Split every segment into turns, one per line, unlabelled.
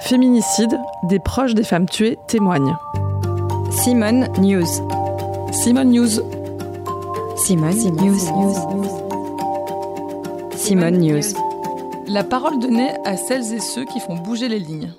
Féminicide, des proches des femmes tuées témoignent.
Simone News.
Simone News.
Simone, News. Simone News.
La parole donnée à celles et ceux qui font bouger les lignes.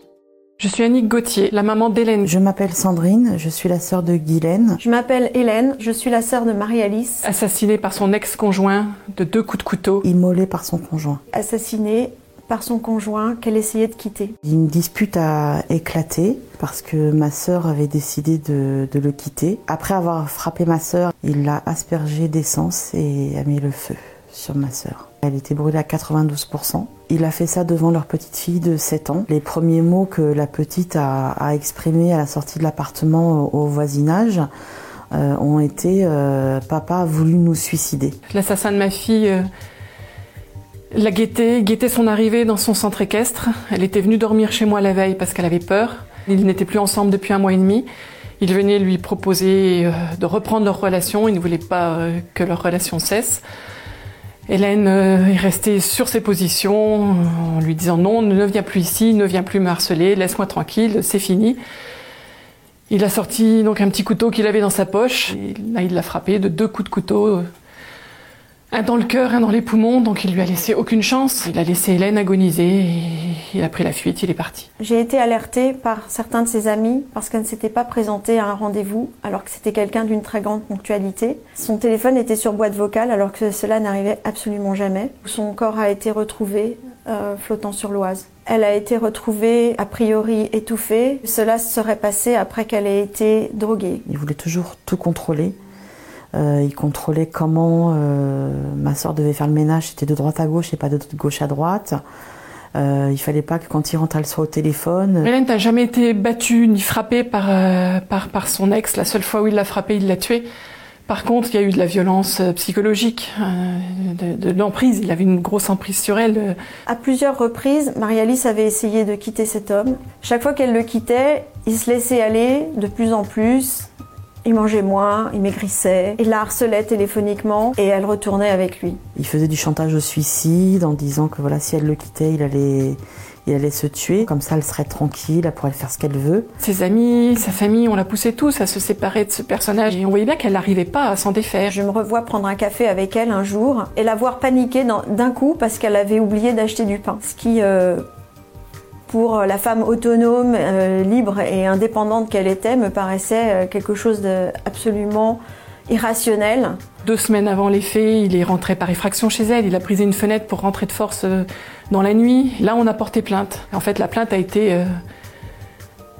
Je suis Annick Gauthier, la maman d'Hélène.
Je m'appelle Sandrine, je suis la sœur de Guylaine.
Je m'appelle Hélène, je suis la sœur de Marie-Alice.
Assassinée par son ex-conjoint de deux coups de couteau.
Immolée par son conjoint.
Assassinée par son conjoint qu'elle essayait de quitter.
Une dispute a éclaté parce que ma sœur avait décidé de, de le quitter. Après avoir frappé ma sœur, il l'a aspergé d'essence et a mis le feu sur ma sœur. Elle était brûlée à 92%. Il a fait ça devant leur petite fille de 7 ans. Les premiers mots que la petite a, a exprimés à la sortie de l'appartement au, au voisinage euh, ont été euh, Papa a voulu nous suicider.
L'assassin de ma fille euh, l'a guetté, guettait son arrivée dans son centre équestre. Elle était venue dormir chez moi la veille parce qu'elle avait peur. Ils n'étaient plus ensemble depuis un mois et demi. Il venait lui proposer euh, de reprendre leur relation. Il ne voulait pas euh, que leur relation cesse. Hélène euh, est restée sur ses positions en lui disant non, ne viens plus ici, ne viens plus me harceler, laisse-moi tranquille, c'est fini. Il a sorti donc un petit couteau qu'il avait dans sa poche. Et là, il l'a frappé de deux coups de couteau, un dans le cœur, un dans les poumons. Donc, il lui a laissé aucune chance. Il a laissé Hélène agoniser et il a pris la fuite. Il est parti.
J'ai été alertée par certains de ses amis parce qu'elle ne s'était pas présentée à un rendez-vous alors que c'était quelqu'un d'une très grande ponctualité. Son téléphone était sur boîte vocale alors que cela n'arrivait absolument jamais. Son corps a été retrouvé euh, flottant sur l'Oise. Elle a été retrouvée a priori étouffée. Cela se serait passé après qu'elle ait été droguée.
Il voulait toujours tout contrôler. Euh, il contrôlait comment euh, ma soeur devait faire le ménage, c'était de droite à gauche et pas de gauche à droite. Euh, il fallait pas que quand il rentre, elle soit au téléphone.
Hélène n'a jamais été battue ni frappée par, euh, par, par son ex. La seule fois où il l'a frappée, il l'a tuée. Par contre, il y a eu de la violence psychologique, euh, de, de l'emprise. Il avait une grosse emprise sur elle.
À plusieurs reprises, Marie-Alice avait essayé de quitter cet homme. Chaque fois qu'elle le quittait, il se laissait aller de plus en plus. Il mangeait moins, il maigrissait, il la harcelait téléphoniquement et elle retournait avec lui.
Il faisait du chantage au suicide en disant que voilà, si elle le quittait, il allait, il allait se tuer. Comme ça, elle serait tranquille, elle pourrait faire ce qu'elle veut.
Ses amis, sa famille, on l'a poussé tous à se séparer de ce personnage. Et on voyait bien qu'elle n'arrivait pas à s'en défaire.
Je me revois prendre un café avec elle un jour et la voir paniquer d'un coup parce qu'elle avait oublié d'acheter du pain. Ce qui, euh, pour la femme autonome, euh, libre et indépendante qu'elle était, me paraissait euh, quelque chose d'absolument irrationnel.
Deux semaines avant les faits, il est rentré par effraction chez elle. Il a brisé une fenêtre pour rentrer de force euh, dans la nuit. Là, on a porté plainte. En fait, la plainte a été euh,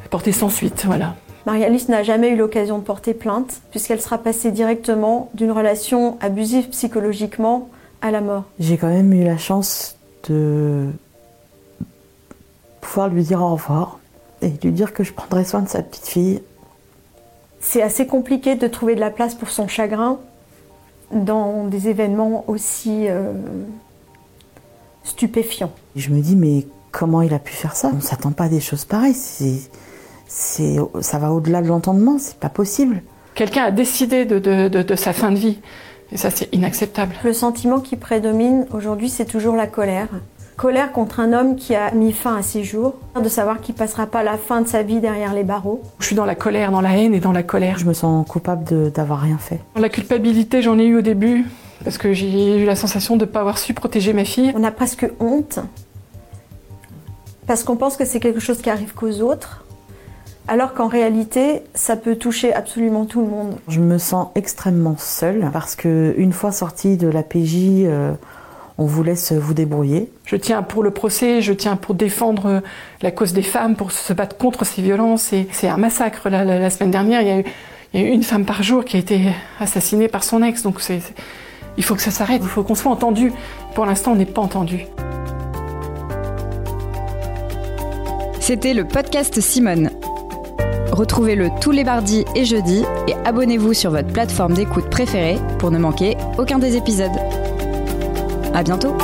portée sans suite. Voilà.
Marie-Alice n'a jamais eu l'occasion de porter plainte puisqu'elle sera passée directement d'une relation abusive psychologiquement à la mort.
J'ai quand même eu la chance de pouvoir lui dire au revoir et lui dire que je prendrais soin de sa petite fille.
C'est assez compliqué de trouver de la place pour son chagrin dans des événements aussi euh, stupéfiants.
Je me dis, mais comment il a pu faire ça? On s'attend pas à des choses pareilles. C'est, c'est, ça va au-delà de l'entendement, c'est pas possible.
Quelqu'un a décidé de, de, de, de sa fin de vie. Et ça, c'est inacceptable.
Le sentiment qui prédomine aujourd'hui, c'est toujours la colère. Colère contre un homme qui a mis fin à ses jours, de savoir qu'il passera pas la fin de sa vie derrière les barreaux.
Je suis dans la colère, dans la haine et dans la colère.
Je me sens coupable de- d'avoir rien fait.
La culpabilité, j'en ai eu au début. Parce que j'ai eu la sensation de ne pas avoir su protéger ma fille.
On a presque honte parce qu'on pense que c'est quelque chose qui arrive qu'aux autres, alors qu'en réalité, ça peut toucher absolument tout le monde.
Je me sens extrêmement seule parce que une fois sortie de la PJ, euh, on vous laisse vous débrouiller.
Je tiens pour le procès, je tiens pour défendre la cause des femmes, pour se battre contre ces violences. Et c'est un massacre. La, la- la semaine dernière, il y, a eu, il y a eu une femme par jour qui a été assassinée par son ex. Donc c'est, il faut que ça s'arrête, il faut qu'on soit entendu. Pour l'instant, on n'est pas entendu.
C'était le podcast Simone. Retrouvez-le tous les mardis et jeudis et abonnez-vous sur votre plateforme d'écoute préférée pour ne manquer aucun des épisodes. À bientôt!